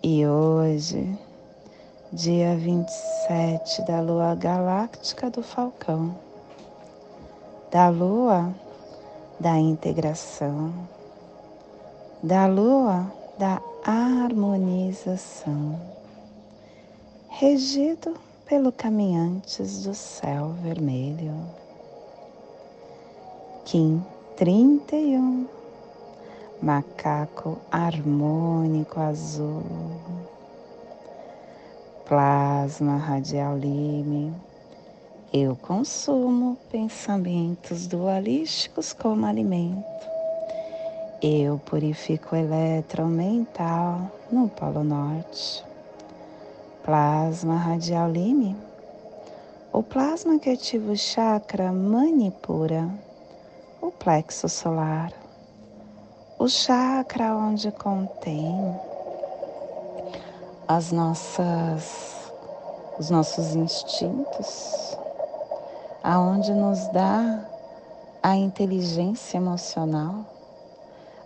E hoje, dia 27 da lua galáctica do Falcão, da lua da integração, da lua da harmonização, regido pelo caminhantes do céu vermelho. Kim 31 macaco harmônico azul, plasma radial lime. Eu consumo pensamentos dualísticos como alimento. Eu purifico o elétron mental no Polo Norte. Plasma radial lime. O plasma que ativa o chakra manipura, o plexo solar o chakra onde contém as nossas os nossos instintos, aonde nos dá a inteligência emocional,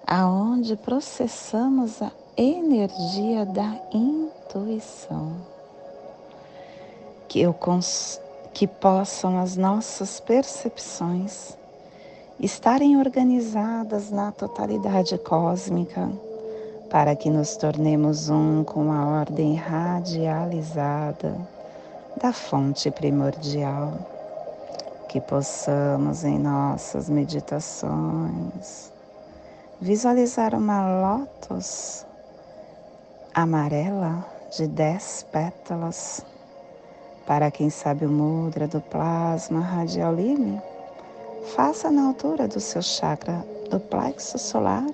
aonde processamos a energia da intuição. Que eu que possam as nossas percepções estarem organizadas na totalidade cósmica, para que nos tornemos um com a ordem radializada da fonte primordial, que possamos em nossas meditações visualizar uma lótus amarela de dez pétalas. Para quem sabe o mudra do plasma radial lime, Faça na altura do seu chakra do plexo solar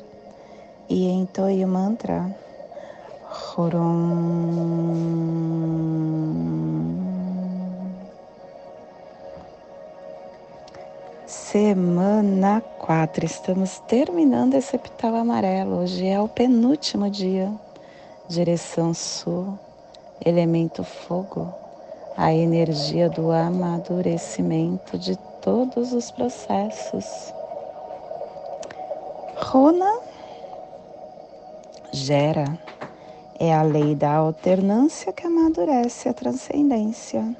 e entoie o mantra Horom. Semana 4, estamos terminando esse epital amarelo. Hoje é o penúltimo dia. Direção sul, elemento fogo, a energia do amadurecimento de todos os processos. Runa gera é a lei da alternância que amadurece a transcendência.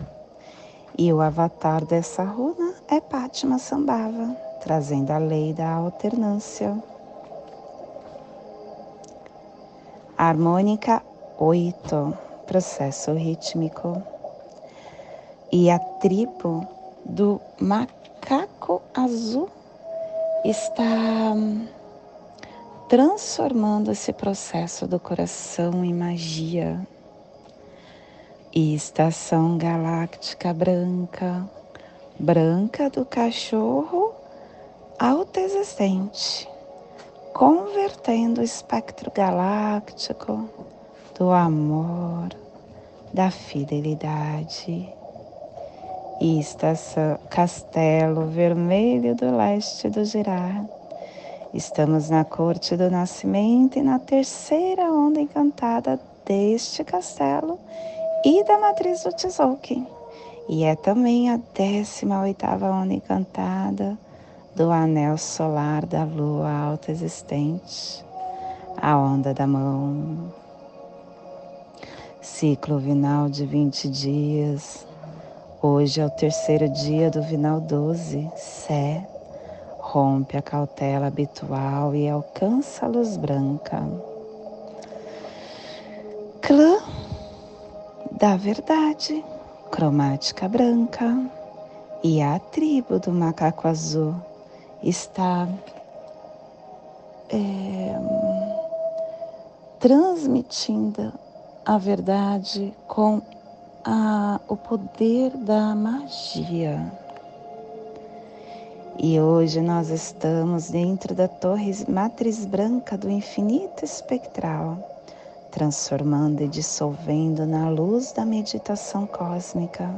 E o avatar dessa runa é Pátima Sambhava, trazendo a lei da alternância. Harmônica 8, processo rítmico. E a tribo do macaco azul está transformando esse processo do coração em magia. E estação galáctica branca, branca do cachorro autoexistente, convertendo o espectro galáctico do amor, da fidelidade e estação Castelo Vermelho do Leste do Girar. Estamos na corte do nascimento e na terceira onda encantada deste castelo e da matriz do Tzolk'in. E é também a décima oitava onda encantada do anel solar da lua alta existente, a onda da mão. Ciclo vinal de 20 dias, Hoje é o terceiro dia do Vinal 12, Sé. Rompe a cautela habitual e alcança a luz branca. Clã da verdade, cromática branca. E a tribo do macaco azul está é, transmitindo a verdade com a, o poder da magia. E hoje nós estamos dentro da torre matriz branca do infinito espectral, transformando e dissolvendo na luz da meditação cósmica.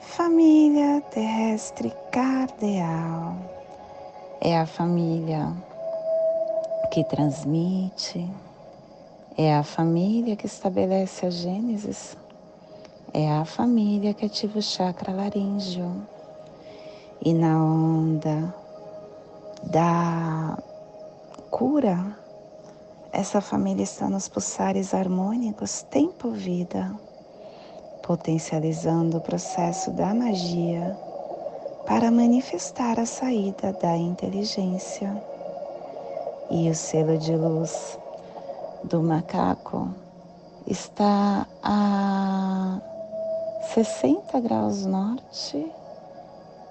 Família terrestre cardeal é a família que transmite, é a família que estabelece a Gênesis, é a família que ativa o chakra laríngeo. E na onda da cura, essa família está nos pulsares harmônicos tempo-vida, potencializando o processo da magia para manifestar a saída da inteligência. E o selo de luz do macaco está a 60 graus norte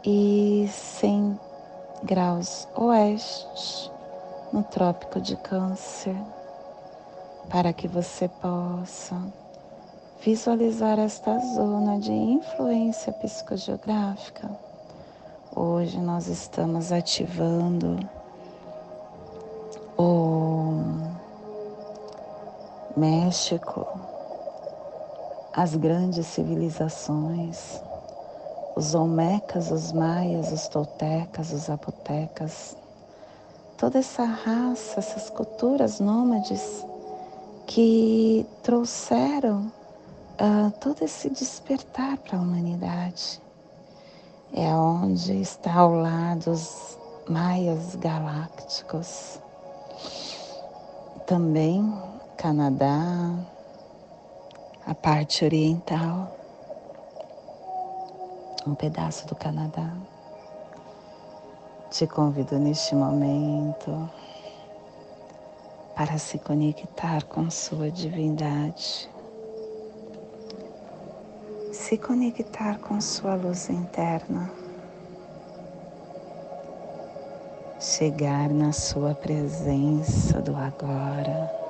e 100 graus oeste no Trópico de Câncer, para que você possa visualizar esta zona de influência psicogeográfica. Hoje nós estamos ativando o México, as grandes civilizações, os Olmecas, os Maias, os Toltecas, os Zapotecas, toda essa raça, essas culturas nômades que trouxeram uh, todo esse despertar para a humanidade. É onde está ao lado os maias galácticos. Também Canadá, a parte oriental um pedaço do Canadá. Te convido neste momento para se conectar com sua divindade, se conectar com sua luz interna, chegar na sua presença do agora.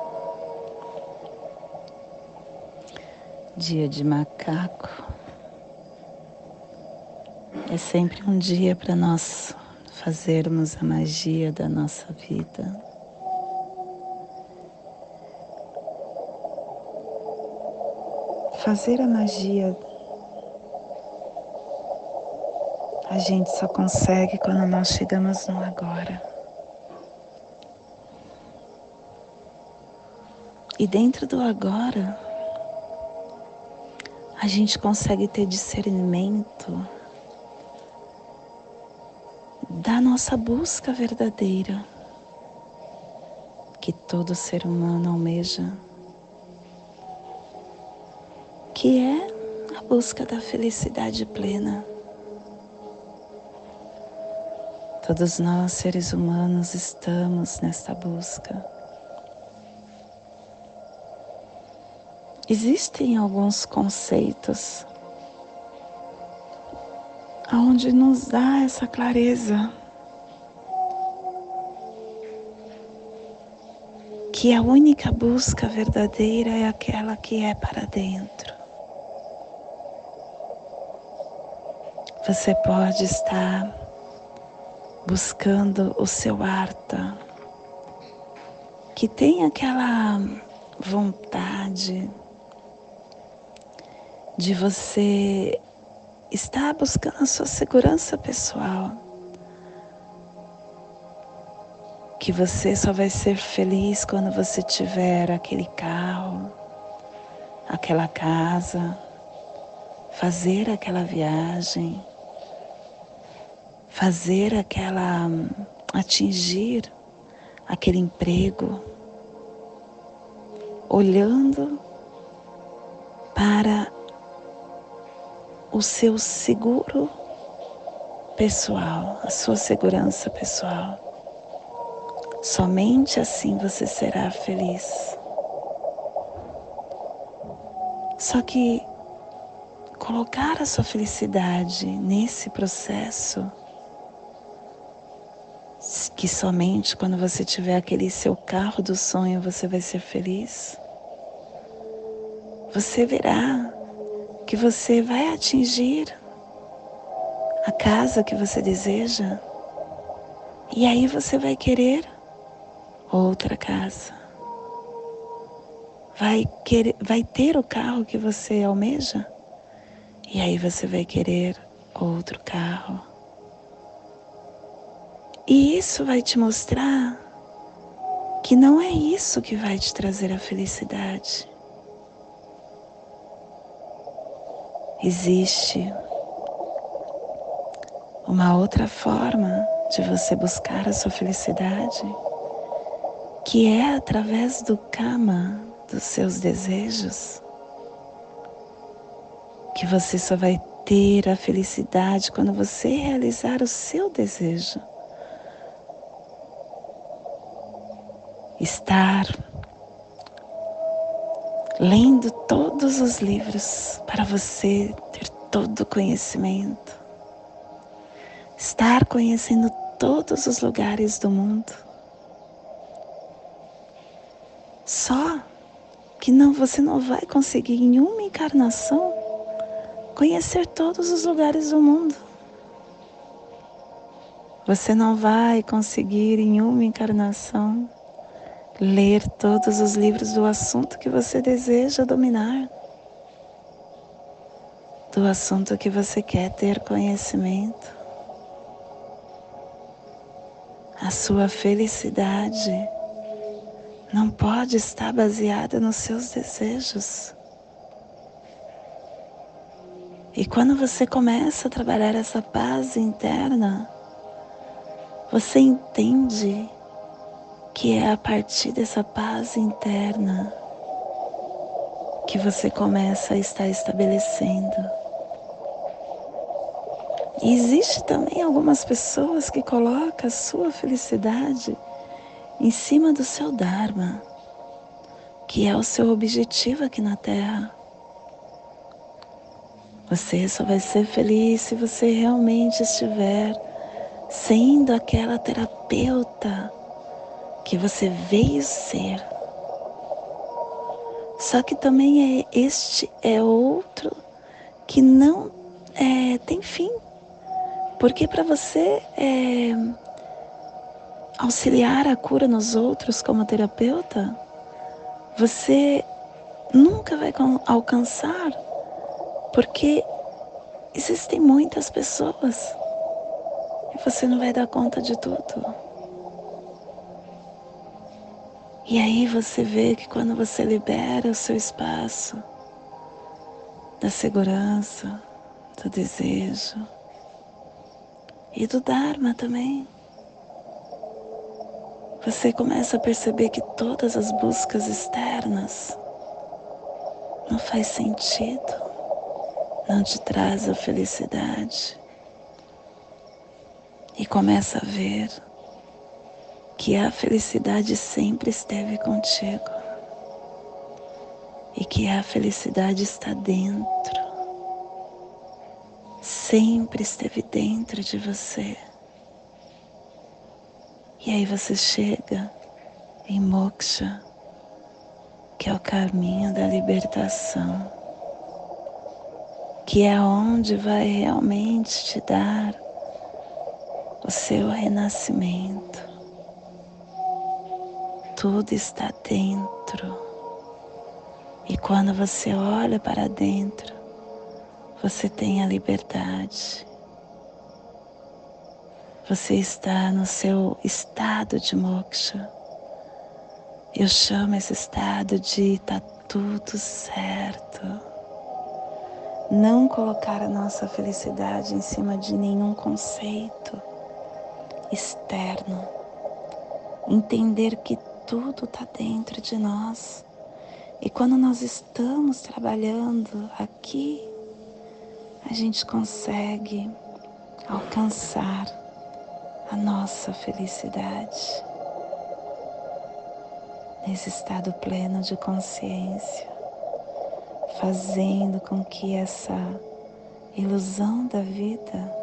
Dia de macaco é sempre um dia para nós fazermos a magia da nossa vida. Fazer a magia a gente só consegue quando nós chegamos no agora. E dentro do agora, a gente consegue ter discernimento da nossa busca verdadeira que todo ser humano almeja, que é a busca da felicidade plena. Todos nós, seres humanos, estamos nesta busca. Existem alguns conceitos aonde nos dá essa clareza que a única busca verdadeira é aquela que é para dentro. Você pode estar buscando o seu arta, que tem aquela vontade de você está buscando a sua segurança pessoal. Que você só vai ser feliz quando você tiver aquele carro, aquela casa, fazer aquela viagem, fazer aquela atingir aquele emprego, olhando para o seu seguro pessoal, a sua segurança pessoal. Somente assim você será feliz. Só que colocar a sua felicidade nesse processo, que somente quando você tiver aquele seu carro do sonho você vai ser feliz, você verá que você vai atingir a casa que você deseja e aí você vai querer outra casa vai, querer, vai ter o carro que você almeja? E aí você vai querer outro carro. E isso vai te mostrar que não é isso que vai te trazer a felicidade. Existe uma outra forma de você buscar a sua felicidade, que é através do kama, dos seus desejos, que você só vai ter a felicidade quando você realizar o seu desejo. Estar lendo todos os livros para você ter todo o conhecimento. Estar conhecendo todos os lugares do mundo. Só que não você não vai conseguir em uma encarnação conhecer todos os lugares do mundo. Você não vai conseguir em uma encarnação ler todos os livros do assunto que você deseja dominar, do assunto que você quer ter conhecimento. A sua felicidade não pode estar baseada nos seus desejos. E quando você começa a trabalhar essa paz interna, você entende que é a partir dessa paz interna que você começa a estar estabelecendo e existe também algumas pessoas que colocam a sua felicidade em cima do seu Dharma, que é o seu objetivo aqui na Terra. Você só vai ser feliz se você realmente estiver sendo aquela terapeuta que você veio ser. Só que também é este é outro que não é, tem fim. Porque para você é, auxiliar a cura nos outros como terapeuta, você nunca vai alcançar, porque existem muitas pessoas e você não vai dar conta de tudo. E aí você vê que quando você libera o seu espaço da segurança, do desejo, e do Dharma também. Você começa a perceber que todas as buscas externas não faz sentido, não te traz a felicidade. E começa a ver que a felicidade sempre esteve contigo e que a felicidade está dentro sempre esteve dentro de você. E aí você chega em moksha, que é o caminho da libertação, que é onde vai realmente te dar o seu renascimento. Tudo está dentro. E quando você olha para dentro, você tem a liberdade. Você está no seu estado de moksha. Eu chamo esse estado de tá tudo certo. Não colocar a nossa felicidade em cima de nenhum conceito externo. Entender que tudo está dentro de nós. E quando nós estamos trabalhando aqui a gente consegue alcançar a nossa felicidade nesse estado pleno de consciência, fazendo com que essa ilusão da vida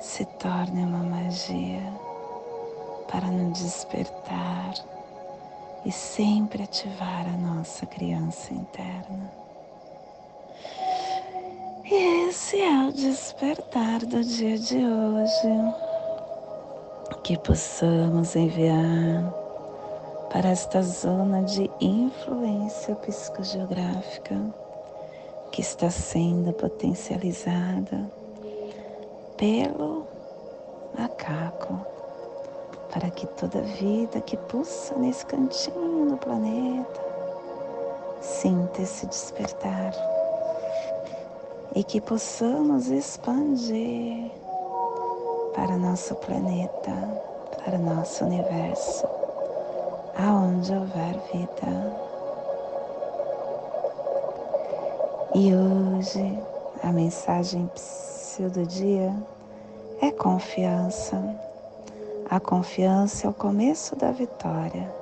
se torne uma magia para nos despertar e sempre ativar a nossa criança interna. E esse é o despertar do dia de hoje. Que possamos enviar para esta zona de influência psicogeográfica que está sendo potencializada pelo macaco, para que toda vida que pulsa nesse cantinho do planeta sinta esse despertar e que possamos expandir para nosso planeta, para nosso universo, aonde houver vida. E hoje a mensagem do dia é confiança. A confiança é o começo da vitória.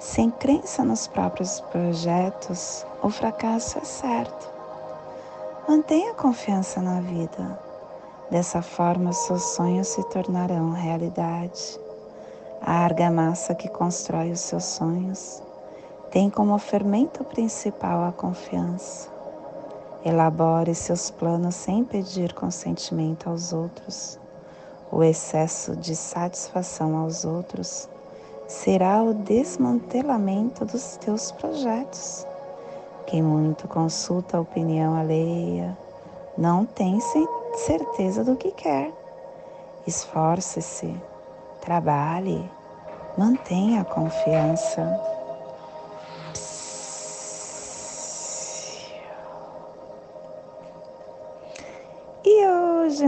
Sem crença nos próprios projetos, o fracasso é certo. Mantenha confiança na vida. Dessa forma, seus sonhos se tornarão realidade. A argamassa que constrói os seus sonhos tem como fermento principal a confiança. Elabore seus planos sem pedir consentimento aos outros. O excesso de satisfação aos outros será o desmantelamento dos teus projetos. Quem muito consulta a opinião alheia não tem certeza do que quer. Esforce-se, trabalhe, mantenha a confiança.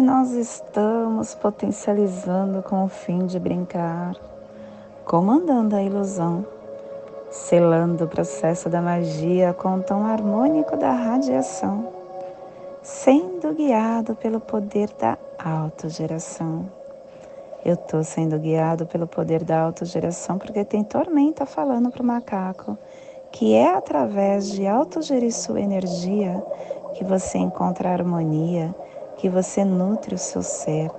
Nós estamos potencializando com o fim de brincar, comandando a ilusão selando o processo da magia com o tom harmônico da radiação, sendo guiado pelo poder da autogeração. Eu estou sendo guiado pelo poder da autogeração porque tem tormenta falando para o macaco que é através de autogerir sua energia que você encontra harmonia, que você nutre o seu ser,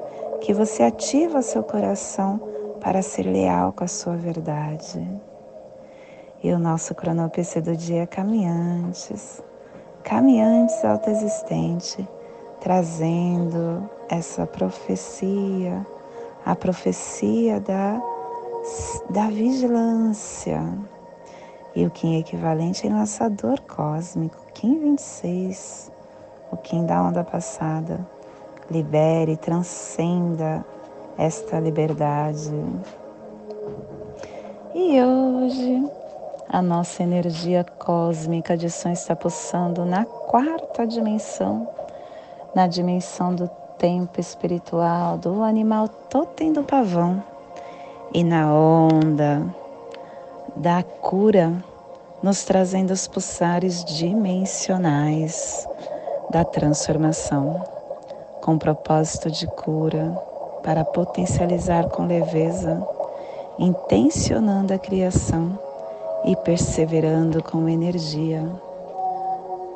que você ativa seu coração para ser leal com a sua verdade. E o nosso cronopc do dia é caminhantes, caminhantes autoexistente, trazendo essa profecia, a profecia da, da vigilância. E o Kim equivalente em lançador cósmico, Kim 26, o Kim da onda passada. Libere, transcenda esta liberdade. E hoje a nossa energia cósmica de som está pulsando na quarta dimensão, na dimensão do tempo espiritual do animal totem do pavão e na onda da cura, nos trazendo os pulsares dimensionais da transformação, com propósito de cura, para potencializar com leveza, intencionando a criação e perseverando com energia.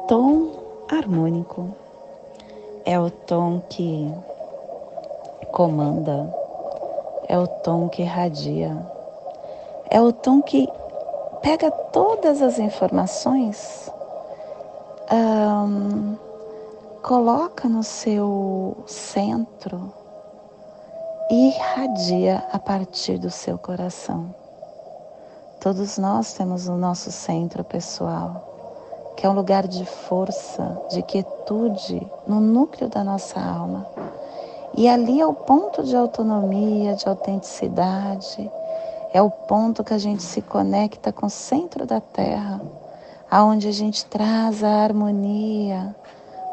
Tom harmônico é o tom que comanda, é o tom que irradia, é o tom que pega todas as informações, um, coloca no seu centro e irradia a partir do seu coração. Todos nós temos o nosso centro pessoal, que é um lugar de força, de quietude no núcleo da nossa alma. E ali é o ponto de autonomia, de autenticidade, é o ponto que a gente se conecta com o centro da Terra, aonde a gente traz a harmonia,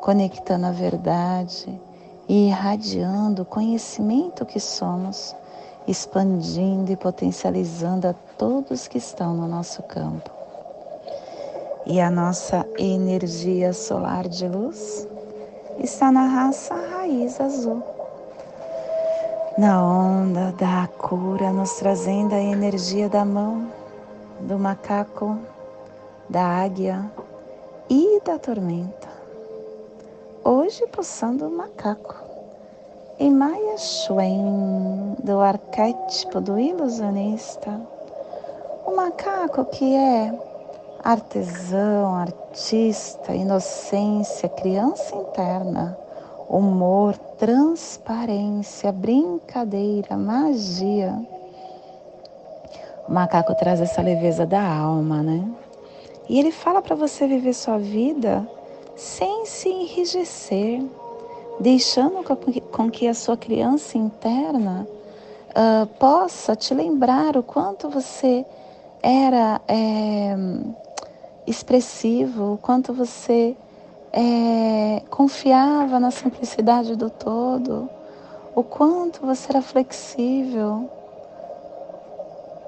conectando a verdade e irradiando o conhecimento que somos expandindo e potencializando a todos que estão no nosso campo. E a nossa energia solar de luz está na raça raiz azul. Na onda da cura, nos trazendo a energia da mão, do macaco, da águia e da tormenta. Hoje, pulsando o macaco e Maya Schwen, do arquétipo do ilusionista, o macaco que é artesão, artista, inocência, criança interna, humor, transparência, brincadeira, magia. O macaco traz essa leveza da alma, né? E ele fala para você viver sua vida sem se enrijecer, deixando com que a sua criança interna uh, possa te lembrar o quanto você era é, expressivo, o quanto você é, confiava na simplicidade do todo, o quanto você era flexível.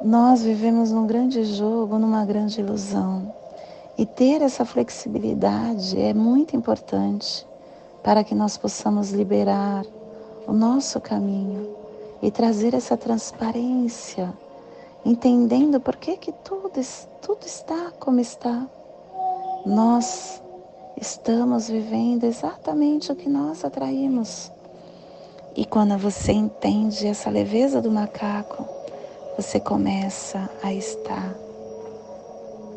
Nós vivemos num grande jogo, numa grande ilusão. E ter essa flexibilidade é muito importante para que nós possamos liberar o nosso caminho e trazer essa transparência, entendendo por que, que tudo, tudo está como está. Nós estamos vivendo exatamente o que nós atraímos. E quando você entende essa leveza do macaco, você começa a estar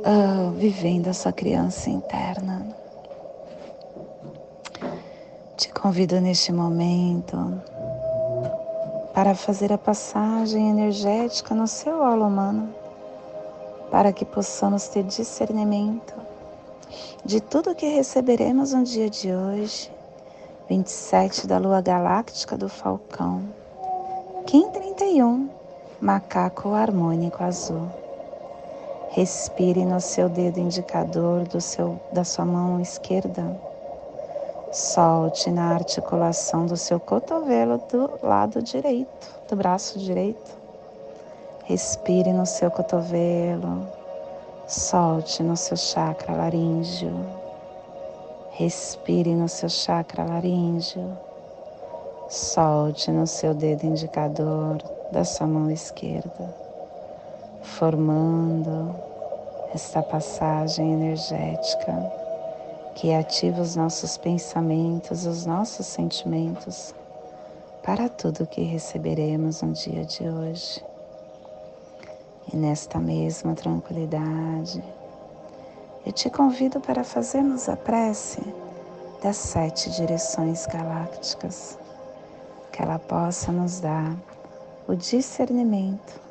uh, vivendo a sua criança interna. Te convido neste momento para fazer a passagem energética no seu aula humano, para que possamos ter discernimento de tudo que receberemos no dia de hoje, 27 da lua galáctica do Falcão, Kim 31, macaco harmônico azul. Respire no seu dedo indicador do seu, da sua mão esquerda. Solte na articulação do seu cotovelo do lado direito, do braço direito. Respire no seu cotovelo. Solte no seu chakra laríngeo. Respire no seu chakra laríngeo. Solte no seu dedo indicador da sua mão esquerda formando esta passagem energética que ativa os nossos pensamentos, os nossos sentimentos para tudo que receberemos no dia de hoje. E nesta mesma tranquilidade, eu te convido para fazermos a prece das sete direções galácticas, que ela possa nos dar o discernimento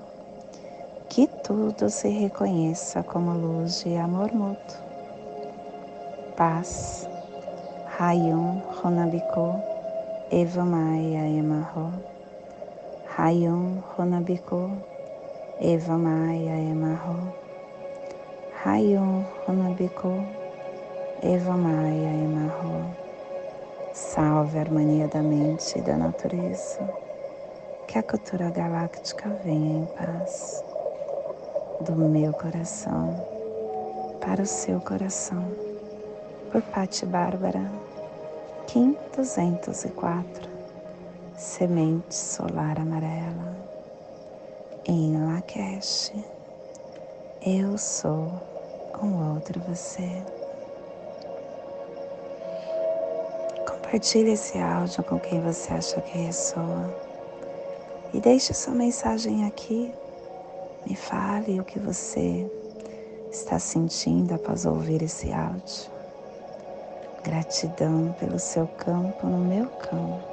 que tudo se reconheça como luz de amor mútuo. Paz. Rayon Ronabiko Eva Maia Emarro. Rayon Ronabiko Eva Maia Emarro. Rayon Ronabiko Eva Maia Emarro. Salve a harmonia da mente e da natureza. Que a cultura galáctica venha em paz do meu coração para o seu coração, por Pati Bárbara, Kim 204, Semente Solar Amarela, em Lakesh, eu sou um outro você. Compartilhe esse áudio com quem você acha que ressoa. E deixe sua mensagem aqui me fale o que você está sentindo após ouvir esse áudio. Gratidão pelo seu campo no meu campo.